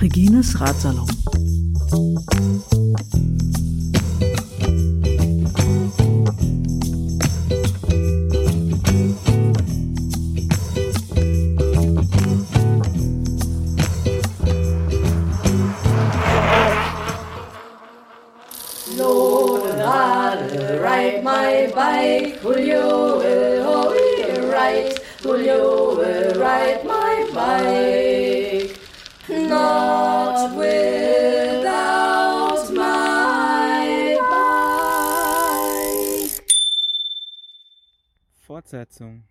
Regines Ratsalon. Fortsetzung.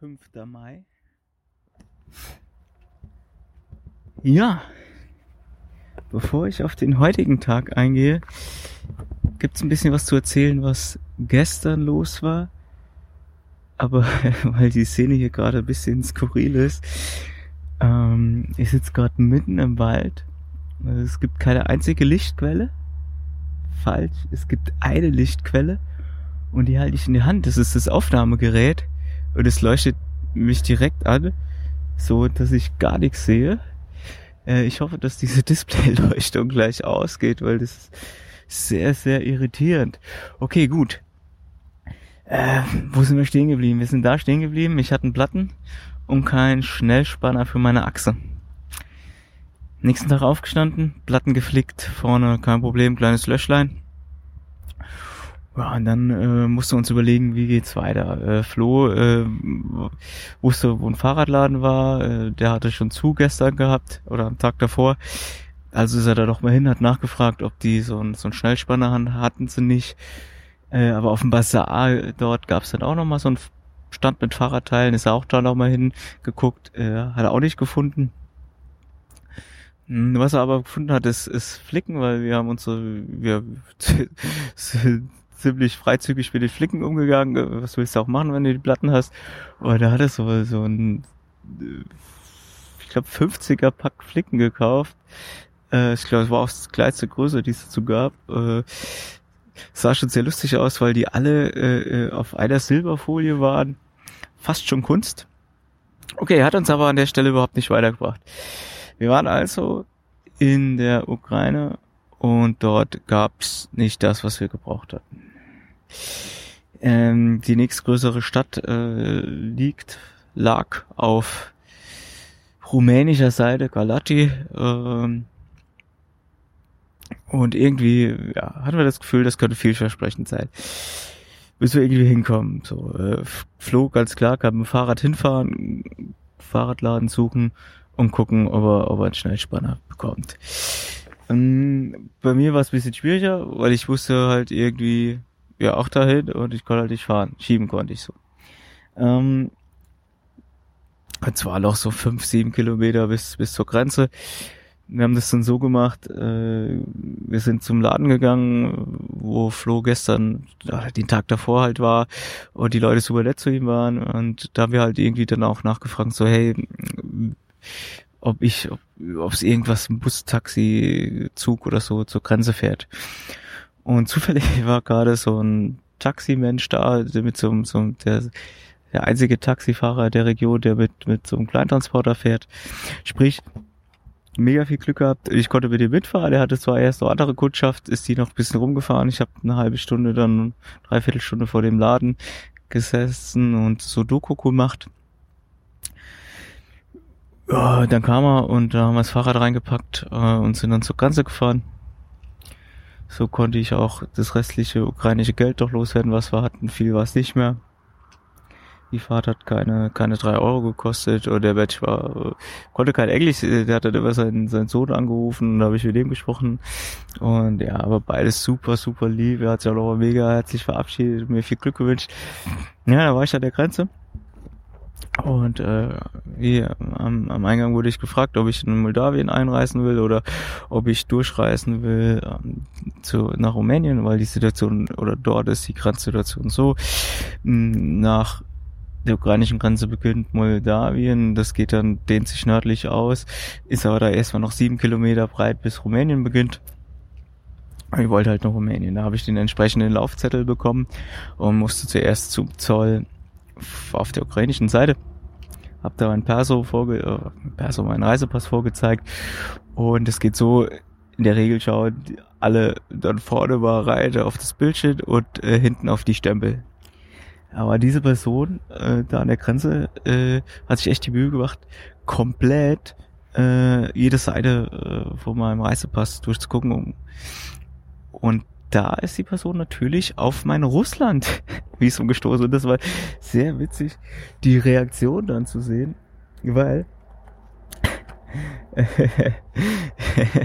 5. Mai. Ja, bevor ich auf den heutigen Tag eingehe, gibt es ein bisschen was zu erzählen, was gestern los war. Aber weil die Szene hier gerade ein bisschen skurril ist, ähm, ich sitze gerade mitten im Wald. Es gibt keine einzige Lichtquelle. Falsch, es gibt eine Lichtquelle und die halte ich in die Hand. Das ist das Aufnahmegerät und es leuchtet mich direkt an, so dass ich gar nichts sehe. Äh, ich hoffe, dass diese Displayleuchtung gleich ausgeht, weil das ist sehr, sehr irritierend. Okay, gut. Äh, wo sind wir stehen geblieben? Wir sind da stehen geblieben. Ich hatte einen Platten und keinen Schnellspanner für meine Achse. Nächsten Tag aufgestanden, Platten geflickt, vorne kein Problem, kleines Löschlein. Ja, und dann äh, mussten wir uns überlegen, wie geht's weiter. Äh, Flo äh, wusste, wo ein Fahrradladen war. Äh, der hatte schon zu gestern gehabt oder am Tag davor. Also ist er da doch mal hin, hat nachgefragt, ob die so ein, so ein Schnellspanner hatten sie nicht. Äh, aber auf dem Bazar dort gab's dann auch noch mal so ein Stand mit Fahrradteilen. Ist er auch da noch mal hingeguckt. Äh, hat er auch nicht gefunden. Hm, was er aber gefunden hat, ist, ist Flicken, weil wir haben uns so, wir ziemlich freizügig mit den Flicken umgegangen. Was willst du auch machen, wenn du die Platten hast? Und da hat er so, so ein, ich glaube, 50er Pack Flicken gekauft. Äh, ich glaube, es war auch das kleinste Größe, die es dazu gab. Äh, sah schon sehr lustig aus, weil die alle äh, äh, auf einer Silberfolie waren. Fast schon Kunst. Okay, hat uns aber an der Stelle überhaupt nicht weitergebracht. Wir waren also in der Ukraine und dort gab's nicht das, was wir gebraucht hatten. Ähm, die nächstgrößere Stadt äh, liegt, lag auf rumänischer Seite, Galati. Ähm, und irgendwie ja, hatten wir das Gefühl, das könnte vielversprechend sein. Bis wir irgendwie hinkommen. So, äh, Flo, ganz klar, kann mit dem Fahrrad hinfahren, Fahrradladen suchen und gucken, ob er, ob er einen Schnellspanner bekommt. Ähm, bei mir war es ein bisschen schwieriger, weil ich wusste halt irgendwie, ja auch dahin und ich konnte halt nicht fahren. Schieben konnte ich so. Ähm, es war noch so fünf, sieben Kilometer bis, bis zur Grenze. Wir haben das dann so gemacht, äh, wir sind zum Laden gegangen, wo Flo gestern, äh, den Tag davor halt war und die Leute super nett zu ihm waren und da haben wir halt irgendwie dann auch nachgefragt, so hey, ob ich, ob es irgendwas, ein Bus, Taxi, Zug oder so zur Grenze fährt. Und zufällig war gerade so ein Taximensch da, mit so, so der, der einzige Taxifahrer der Region, der mit, mit so einem Kleintransporter fährt. Sprich, mega viel Glück gehabt. Ich konnte mit ihm mitfahren. Der hatte zwar erst noch andere Kundschaft, ist die noch ein bisschen rumgefahren. Ich habe eine halbe Stunde, dann dreiviertel Stunde vor dem Laden gesessen und so Doku gemacht. Ja, dann kam er und da haben wir das Fahrrad reingepackt äh, und sind dann zur Grenze gefahren. So konnte ich auch das restliche ukrainische Geld doch loswerden, was wir hatten. Viel war es nicht mehr. Die Fahrt hat keine, keine drei Euro gekostet und der Mensch war, konnte kein Englisch, der hat dann immer seinen, seinen Sohn angerufen und da habe ich mit dem gesprochen. Und ja, aber beides super, super lieb. Er hat sich auch noch mega herzlich verabschiedet, mir viel Glück gewünscht. Ja, da war ich an der Grenze. Und äh, hier am, am Eingang wurde ich gefragt, ob ich in Moldawien einreisen will oder ob ich durchreisen will ähm, zu, nach Rumänien, weil die Situation oder dort ist die Grenzsituation so. Nach der ukrainischen Grenze beginnt Moldawien, das geht dann, dehnt sich nördlich aus, ist aber da erstmal noch sieben Kilometer breit bis Rumänien beginnt. Ich wollte halt nach Rumänien. Da habe ich den entsprechenden Laufzettel bekommen und musste zuerst zum Zoll auf der ukrainischen Seite. Hab da mein Perso vorge äh, Perso, meinen Reisepass vorgezeigt. Und es geht so, in der Regel schauen alle dann vorne mal rein auf das Bildschirm und äh, hinten auf die Stempel. Aber diese Person äh, da an der Grenze äh, hat sich echt die Mühe gemacht, komplett äh, jede Seite äh, von meinem Reisepass durchzugucken. Um, und da ist die Person natürlich auf mein Russland Visum gestoßen. Und das war sehr witzig, die Reaktion dann zu sehen, weil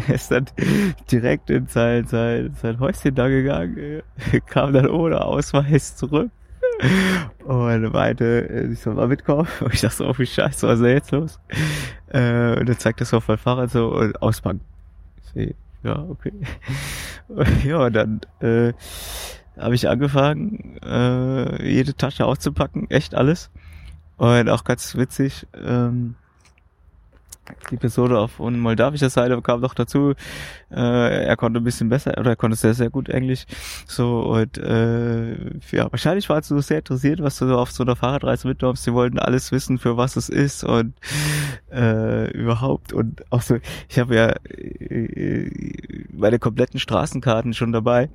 ist dann direkt in sein, sein, sein Häuschen da gegangen, kam dann ohne Ausweis zurück und meinte, ich soll mal mitkommen. Und ich dachte so, oh wie scheiße, was ist da jetzt los? Äh, und dann zeigt das auf mein Fahrrad so und auspacken. Ja, okay. ja, dann äh, habe ich angefangen, äh, jede Tasche auszupacken, echt alles. Und auch ganz witzig, ähm, die Person auf moldawischer Seite kam noch dazu. Äh, er konnte ein bisschen besser oder er konnte sehr, sehr gut Englisch. So und äh, ja, wahrscheinlich warst du sehr interessiert, was du auf so einer Fahrradreise mitnimmst. Sie wollten alles wissen, für was es ist und äh, überhaupt. Und auch so, ich habe ja äh, meine kompletten Straßenkarten schon dabei.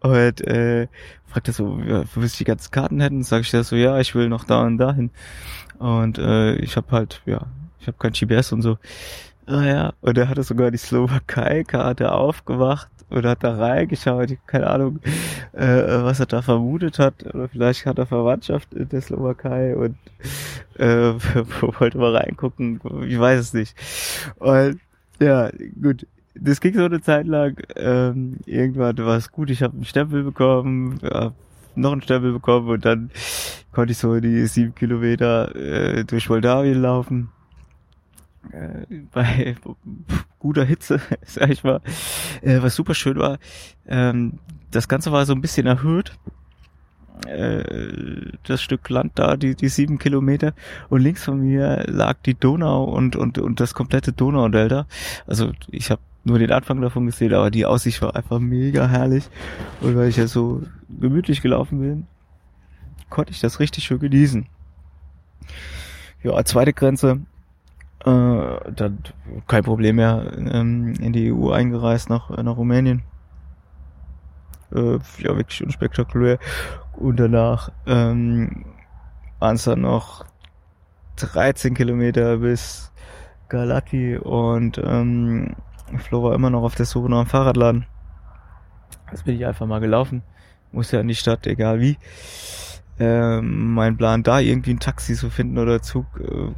Und äh, fragt er so, ja, willst du die ganzen Karten hätten? Sag ich da so, ja, ich will noch da und dahin. Und äh, ich habe halt, ja, ich habe kein GPS und so. Ah und er hatte sogar die Slowakei-Karte aufgemacht und hat da reingeschaut. Ich keine Ahnung, äh, was er da vermutet hat. Oder vielleicht hat er Verwandtschaft in der Slowakei und äh, wollte mal reingucken. Ich weiß es nicht. Und ja, gut. Das ging so eine Zeit lang. Ähm, irgendwann war es gut. Ich habe einen Stempel bekommen, ja, noch einen Stempel bekommen und dann konnte ich so die sieben Kilometer äh, durch Moldawien laufen bei guter Hitze, sag ich mal, äh, was super schön war. Ähm, das Ganze war so ein bisschen erhöht. Äh, das Stück Land da, die, die sieben Kilometer. Und links von mir lag die Donau und, und, und das komplette Donaudelta. Also ich habe nur den Anfang davon gesehen, aber die Aussicht war einfach mega herrlich. Und weil ich ja so gemütlich gelaufen bin, konnte ich das richtig schön genießen. Ja, zweite Grenze äh, dann kein Problem mehr ähm, in die EU eingereist nach, nach Rumänien. Äh, ja, wirklich unspektakulär. Und danach ähm, waren es dann noch 13 Kilometer bis Galati und ähm, Flo war immer noch auf der Suche nach einem Fahrradladen. Das bin ich einfach mal gelaufen. Muss ja in die Stadt, egal wie äh, mein Plan, da irgendwie ein Taxi zu finden oder Zug, äh,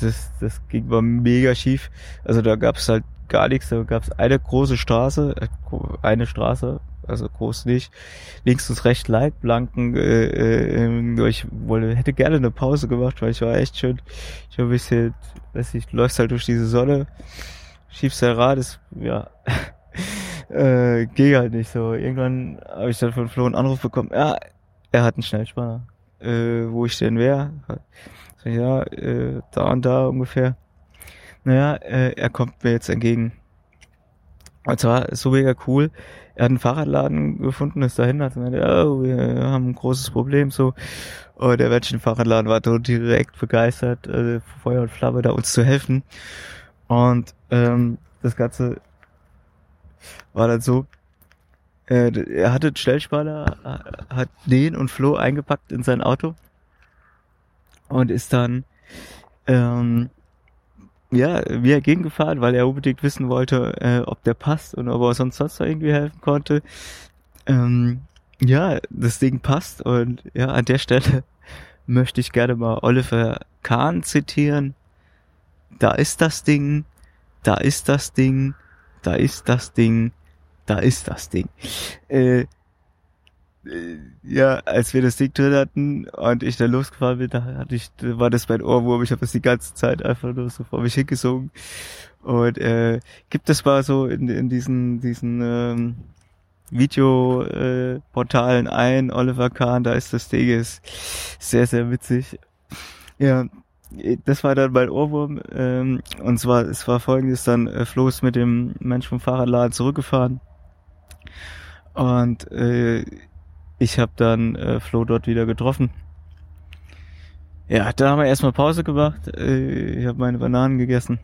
das, das ging war mega schief. Also da gab es halt gar nichts, da gab es eine große Straße, äh, eine Straße, also groß nicht, links und rechts Leitplanken. Äh, äh, ich wollte, hätte gerne eine Pause gemacht, weil ich war echt schön, ich war ein bisschen, weiß nicht, läufst halt durch diese Sonne, schiebst dein Rad, ist, ja, äh, ging halt nicht so. Irgendwann habe ich dann von Flo einen Anruf bekommen, ja, er hat einen Schnellspanner. Äh, wo ich denn wäre? So, ja, äh, da und da ungefähr. Naja, äh, er kommt mir jetzt entgegen. Und zwar so mega cool. Er hat einen Fahrradladen gefunden, ist dahin, hat gemeint, oh, wir haben ein großes Problem, so. Und der Mensch im Fahrradladen war direkt begeistert, äh, Feuer und Flamme, da uns zu helfen. Und ähm, das Ganze war dann so, er hatte einen Stellspaler, hat den und Flo eingepackt in sein Auto und ist dann ähm, ja, mir gegengefahren, weil er unbedingt wissen wollte, äh, ob der passt und ob er sonst sonst irgendwie helfen konnte. Ähm, ja, das Ding passt und ja, an der Stelle möchte ich gerne mal Oliver Kahn zitieren. Da ist das Ding, da ist das Ding, da ist das Ding, da ist das Ding. Äh, äh, ja, als wir das Ding drin hatten und ich dann losgefahren bin, da hatte ich, da war das mein Ohrwurm. Ich habe das die ganze Zeit einfach nur so vor mich hingesungen. Und äh, gibt es mal so in, in diesen diesen ähm, Videoportalen äh, ein, Oliver Kahn, da ist das Ding, ist sehr, sehr witzig. Ja, das war dann mein Ohrwurm. Ähm, und zwar, es war folgendes dann, äh, Flo ist mit dem Mensch vom Fahrradladen zurückgefahren Und äh, ich habe dann äh, Flo dort wieder getroffen. Ja, da haben wir erstmal Pause gemacht. Äh, ich habe meine Bananen gegessen.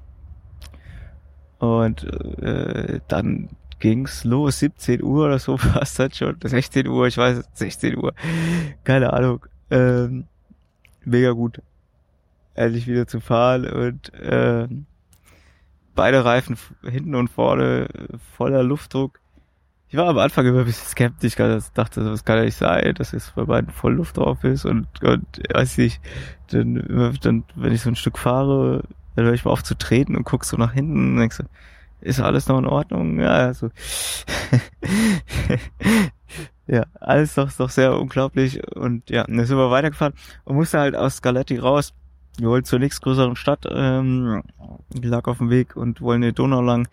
Und äh, dann ging's los, 17 Uhr oder so fast halt schon. 16 Uhr, ich weiß, 16 Uhr. Keine Ahnung. Ähm, mega gut. Endlich wieder zu fahren und äh, beide Reifen hinten und vorne voller Luftdruck. Ich war am Anfang immer ein bisschen skeptisch, weil ich dachte, das kann ja nicht sein, dass es bei beiden voll Luft drauf ist und, und weiß ich, dann, dann, wenn ich so ein Stück fahre, dann höre ich mal auf zu treten und guckst so nach hinten und denkst so, ist alles noch in Ordnung? Ja, also. ja, alles doch, doch sehr unglaublich und ja, dann sind wir weitergefahren und musste halt aus Scaletti raus. Wir wollten zur nächstgrößeren Stadt, ähm, die lag auf dem Weg und wollen die Donau lang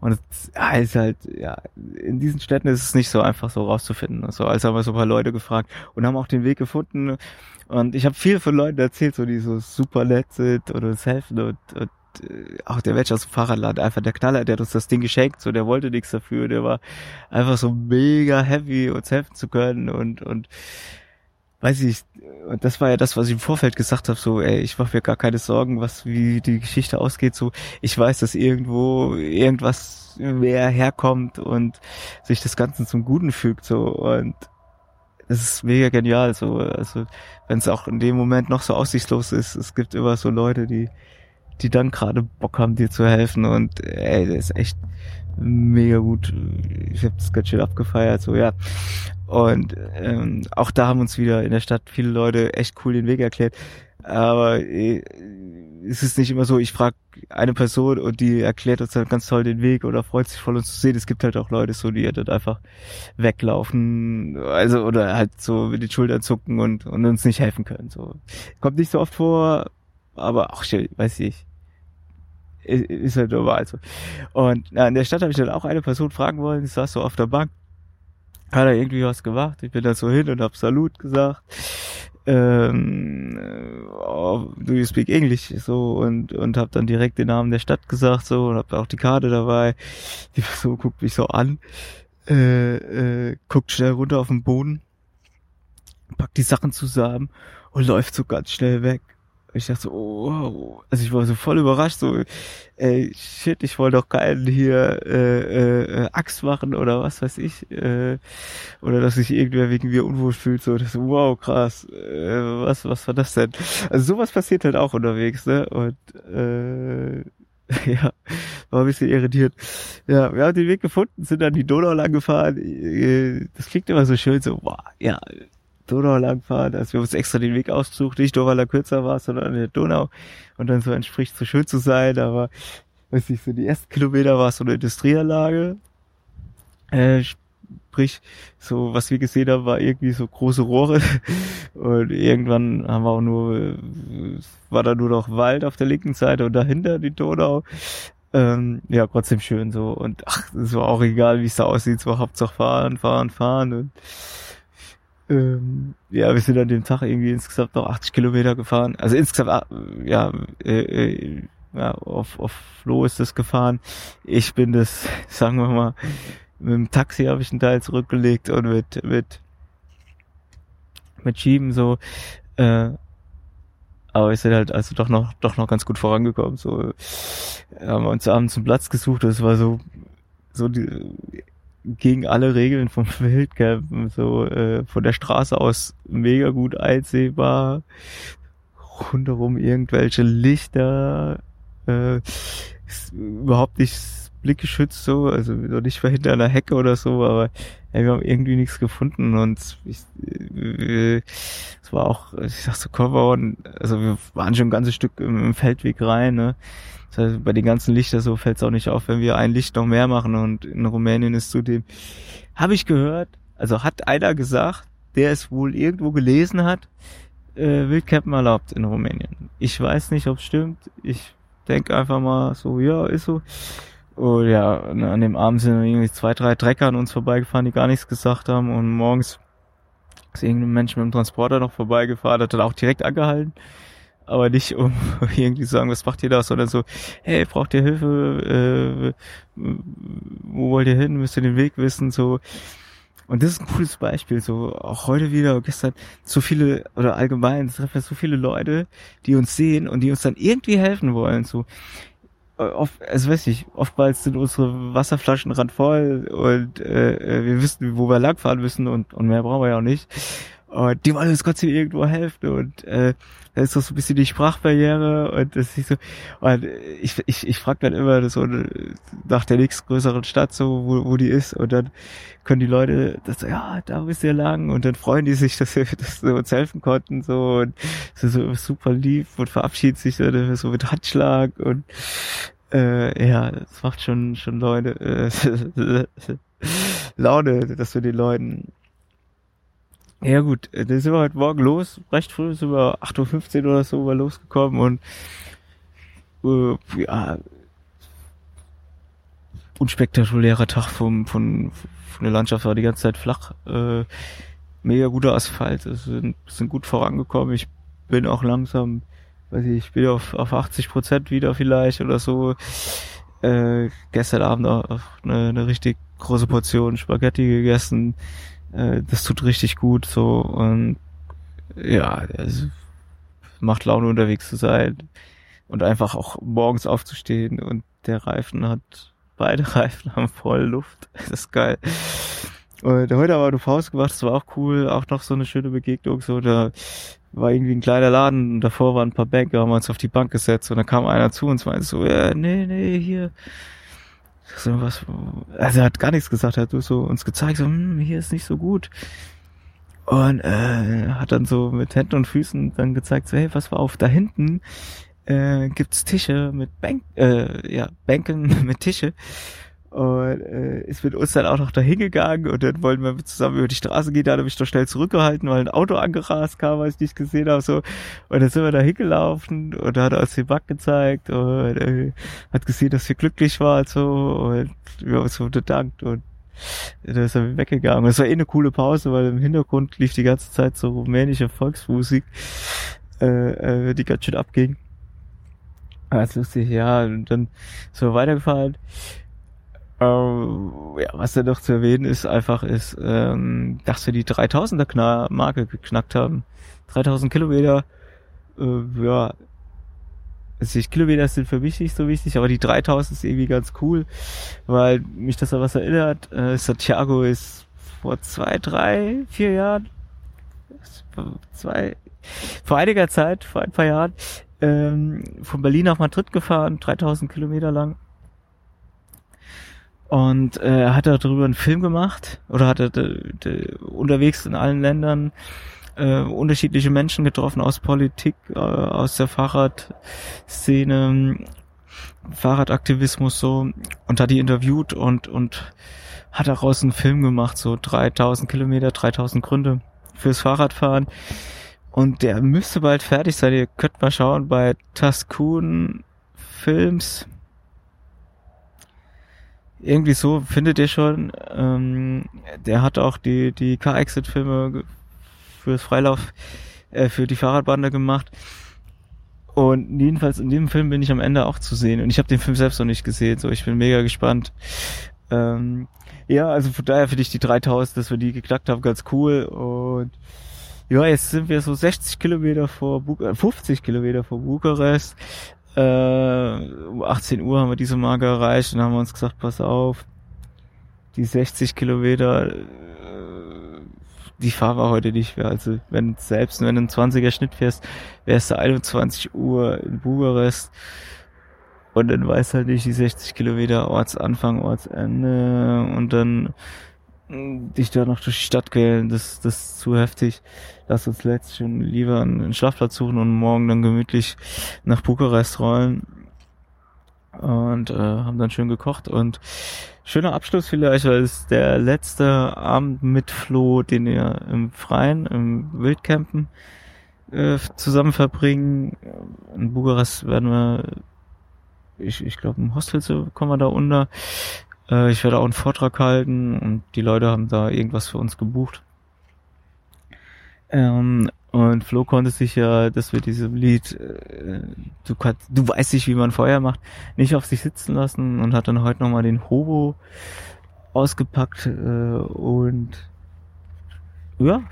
und es ja, ist halt, ja, in diesen Städten ist es nicht so einfach so rauszufinden. Also, als haben wir so ein paar Leute gefragt und haben auch den Weg gefunden. Und ich habe viel von Leuten erzählt, so die so super nett sind oder uns helfen und, und äh, auch der Mensch aus dem Fahrradladen, einfach der Knaller, der hat uns das Ding geschenkt, so der wollte nichts dafür, der war einfach so mega happy, uns helfen zu können und und weiß ich, das war ja das, was ich im Vorfeld gesagt habe, so, ey, ich mache mir gar keine Sorgen, was, wie die Geschichte ausgeht, so, ich weiß, dass irgendwo irgendwas mehr herkommt und sich das Ganze zum Guten fügt, so, und das ist mega genial, so, also, wenn es auch in dem Moment noch so aussichtslos ist, es gibt immer so Leute, die, die dann gerade Bock haben, dir zu helfen. Und, ey, das ist echt mega gut. Ich habe das ganz schön abgefeiert, so, ja. Und ähm, auch da haben uns wieder in der Stadt viele Leute echt cool den Weg erklärt. Aber äh, es ist nicht immer so, ich frage eine Person und die erklärt uns dann ganz toll den Weg oder freut sich voll uns zu sehen. Es gibt halt auch Leute so, die halt einfach weglaufen, also oder halt so mit den Schultern zucken und, und uns nicht helfen können. So kommt nicht so oft vor, aber auch weiß ich, ist halt normal so. Und na, in der Stadt habe ich dann auch eine Person fragen wollen, die saß so auf der Bank hat er irgendwie was gemacht. Ich bin da so hin und hab Salut gesagt. Ähm, oh, do you speak English? So und und hab dann direkt den Namen der Stadt gesagt so und hab auch die Karte dabei. Die Person guckt mich so an, äh, äh, guckt schnell runter auf den Boden, packt die Sachen zusammen und läuft so ganz schnell weg ich dachte so, oh, wow. Also ich war so voll überrascht, so, ey, shit, ich wollte doch keinen hier äh, äh, Axt machen oder was weiß ich. Äh, oder dass sich irgendwer wegen mir unwohl fühlt. So, das, wow, krass. Äh, was, was war das denn? Also sowas passiert halt auch unterwegs, ne? Und äh, ja, war ein bisschen irritiert. Ja, wir haben den Weg gefunden, sind dann die Donau lang gefahren. Äh, das klingt immer so schön, so, wow, ja, Donau langfahren. Also wir haben uns extra den Weg ausgesucht, nicht nur weil er kürzer war, sondern an der Donau und dann so entspricht so schön zu sein. Aber weiß nicht, so die ersten Kilometer war es so eine Industrieanlage. Äh, sprich, so was wir gesehen haben, war irgendwie so große Rohre. Und irgendwann haben wir auch nur, war da nur noch Wald auf der linken Seite und dahinter die Donau. Ähm, ja, trotzdem schön so. Und ach, es war auch egal, wie es da aussieht, so Hauptsache fahren, fahren, fahren. Und ähm, ja, wir sind an dem Tag irgendwie insgesamt noch 80 Kilometer gefahren. Also insgesamt, ah, ja, äh, äh, ja auf, auf Flo ist das gefahren. Ich bin das, sagen wir mal, mit dem Taxi habe ich einen Teil zurückgelegt und mit, mit, mit Schieben so, äh, aber wir sind halt also doch noch, doch noch ganz gut vorangekommen. So haben wir uns abends einen Platz gesucht. Das war so, so die, gegen alle Regeln vom Wildcampen, so äh, von der Straße aus mega gut einsehbar, rundherum irgendwelche Lichter, äh, überhaupt nicht blickgeschützt so, also nicht mal hinter einer Hecke oder so, aber ja, wir haben irgendwie nichts gefunden und ich, äh, es war auch, ich sag so, komm, also wir waren schon ein ganzes Stück im, im Feldweg rein, ne? Das heißt, bei den ganzen Lichtern so fällt es auch nicht auf, wenn wir ein Licht noch mehr machen und in Rumänien ist zudem, habe ich gehört, also hat einer gesagt, der es wohl irgendwo gelesen hat, äh, Wildcampen erlaubt in Rumänien. Ich weiß nicht, ob es stimmt. Ich denke einfach mal so, ja, ist so. Und ja, an dem Abend sind irgendwie zwei, drei Trecker an uns vorbeigefahren, die gar nichts gesagt haben. Und morgens ist irgendein Mensch mit dem Transporter noch vorbeigefahren, hat dann auch direkt angehalten aber nicht um irgendwie zu sagen, was macht ihr da, sondern so, hey, braucht ihr Hilfe, äh, wo wollt ihr hin, müsst ihr den Weg wissen, so. Und das ist ein cooles Beispiel, so auch heute wieder, gestern, so viele, oder allgemein, treffen so viele Leute, die uns sehen und die uns dann irgendwie helfen wollen, so. Oft, also weiß ich, oftmals sind unsere Wasserflaschen randvoll und äh, äh, wir wissen, wo wir langfahren müssen und, und mehr brauchen wir ja auch nicht. Und die wollen uns trotzdem irgendwo helfen und äh, da ist doch so ein bisschen die Sprachbarriere und das ist so, und ich, ich, ich frage dann immer so nach der nächstgrößeren Stadt so, wo, wo die ist und dann können die Leute das so, ja, da bist ja lang und dann freuen die sich, dass wir, dass wir uns helfen konnten so und so, so super lieb und verabschieden sich so, so mit Handschlag und äh, ja, das macht schon schon Leute äh, Laune, dass wir den Leuten ja gut, äh, dann sind wir heute Morgen los, recht früh, sind wir 8.15 Uhr oder so wir losgekommen und äh, ja, unspektakulärer Tag vom, von, von der Landschaft war die ganze Zeit flach, äh, mega guter Asphalt, es sind, sind gut vorangekommen, ich bin auch langsam, weiß ich, ich bin auf, auf 80 Prozent wieder vielleicht oder so, äh, gestern Abend auch eine, eine richtig große Portion Spaghetti gegessen, äh, das tut richtig gut so und ja, es macht Laune unterwegs zu sein und einfach auch morgens aufzustehen und der Reifen hat, beide Reifen haben voll Luft. Das ist geil. Und heute haben wir eine Pause gemacht, das war auch cool, auch noch so eine schöne Begegnung, so da war irgendwie ein kleiner Laden und davor waren ein paar Banker, haben wir uns auf die Bank gesetzt und dann kam einer zu uns und meinte so, ja, nee, nee, hier, so was, also er hat gar nichts gesagt, er hat so uns gezeigt, so, hm, hier ist nicht so gut. Und äh, hat dann so mit Händen und Füßen dann gezeigt, so, hey, was war auf da hinten? Äh, gibt's Tische mit Bank, äh, ja, Bänken mit Tische und äh, ist mit uns dann auch noch dahin gegangen und dann wollten wir zusammen über die Straße gehen, da hat er mich doch schnell zurückgehalten, weil ein Auto angerast kam, was ich nicht gesehen habe, so. Und dann sind wir da hingelaufen und da hat er uns den Back gezeigt und äh, hat gesehen, dass wir glücklich waren, so, und wir haben uns so bedankt und dann ist er weggegangen. Es war eh eine coole Pause, weil im Hintergrund lief die ganze Zeit so rumänische Volksmusik, äh, äh, die ganz schön abging. Ganz lustig, ja, und dann sind wir weitergefahren ähm, ja, was da noch zu erwähnen ist, einfach ist, ähm, dass wir die 3000er Marke geknackt haben. 3000 Kilometer, äh, ja, also die Kilometer sind für mich nicht so wichtig, aber die 3000 ist irgendwie ganz cool, weil mich das an was erinnert. Äh, Santiago ist vor zwei, drei, vier Jahren, zwei, vor einiger Zeit, vor ein paar Jahren, ähm, von Berlin nach Madrid gefahren, 3000 Kilometer lang und äh, hat darüber einen Film gemacht oder hat er unterwegs in allen Ländern äh, unterschiedliche Menschen getroffen aus Politik, äh, aus der Fahrradszene, Fahrradaktivismus so und hat die interviewt und und hat daraus einen Film gemacht, so 3000 Kilometer, 3000 Gründe fürs Fahrradfahren. Und der müsste bald fertig sein. Ihr könnt mal schauen bei Taskun Films irgendwie so findet ihr schon. Ähm, der hat auch die, die Car-Exit-Filme fürs Freilauf, äh, für die Fahrradbande gemacht. Und jedenfalls in dem Film bin ich am Ende auch zu sehen. Und ich habe den Film selbst noch nicht gesehen, so ich bin mega gespannt. Ähm, ja, also von daher finde ich die 3000, dass wir die geknackt haben, ganz cool. Und ja, jetzt sind wir so 60 Kilometer vor, Bu äh, 50 Kilometer vor Bukarest. Äh, um 18 Uhr haben wir diese Marke erreicht und haben uns gesagt, pass auf, die 60 Kilometer, äh, die fahren wir heute nicht mehr. Also wenn selbst wenn du einen 20er Schnitt fährst, wärst du 21 Uhr in Bukarest und dann weiß halt nicht die 60 Kilometer Ortsanfang, Ortsende und dann dich da noch durch die Stadt quälen, das, das ist zu heftig. Lass uns letztlich schon lieber einen Schlafplatz suchen und morgen dann gemütlich nach Bukarest rollen. Und äh, haben dann schön gekocht und schöner Abschluss vielleicht, weil es der letzte Abend mit Flo, den wir im Freien, im Wildcampen äh, zusammen verbringen. In Bukarest werden wir, ich, ich glaube, im Hostel kommen wir da unter. Äh, ich werde auch einen Vortrag halten und die Leute haben da irgendwas für uns gebucht. Ähm, und Flo konnte sich ja, dass wir diesem Lied, äh, du, kannst, du weißt nicht, wie man Feuer macht, nicht auf sich sitzen lassen und hat dann heute nochmal den Hobo ausgepackt äh, und ja,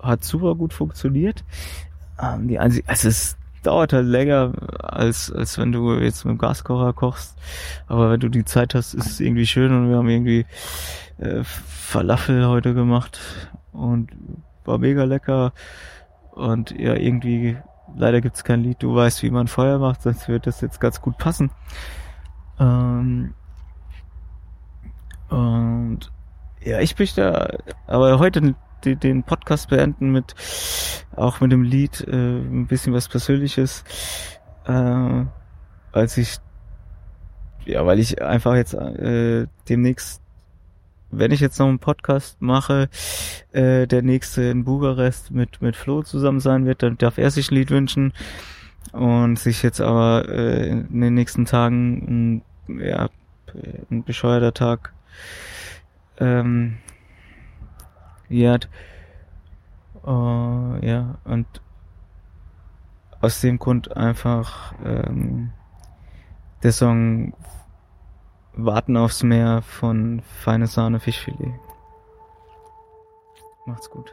hat super gut funktioniert. Ähm, die einzige, also es dauert halt länger, als, als wenn du jetzt mit dem Gaskocher kochst. Aber wenn du die Zeit hast, ist es irgendwie schön und wir haben irgendwie äh, Falafel heute gemacht und war mega lecker. Und ja, irgendwie, leider gibt's kein Lied, du weißt, wie man Feuer macht, sonst wird das jetzt ganz gut passen. Ähm, und ja, ich möchte aber heute die, den Podcast beenden mit auch mit dem Lied äh, ein bisschen was Persönliches, äh, als ich ja, weil ich einfach jetzt äh, demnächst, wenn ich jetzt noch einen Podcast mache, äh, der nächste in Bukarest mit mit Flo zusammen sein wird, dann darf er sich ein Lied wünschen und sich jetzt aber äh, in den nächsten Tagen ein, ja ein bescheuerter Tag ähm, jährt. Uh, ja, und aus dem Grund einfach ähm, der Song Warten aufs Meer von Feine Sahne Fischfilet. Macht's gut.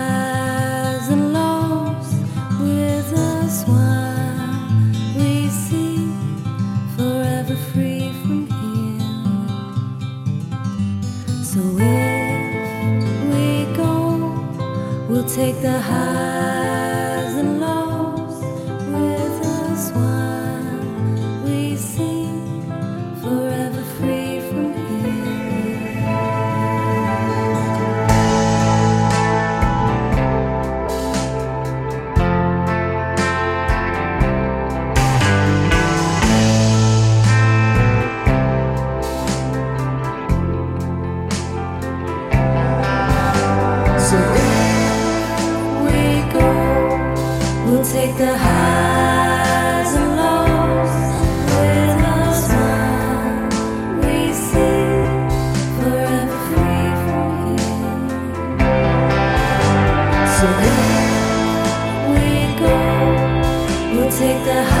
If we go, we'll take the highs and lows the high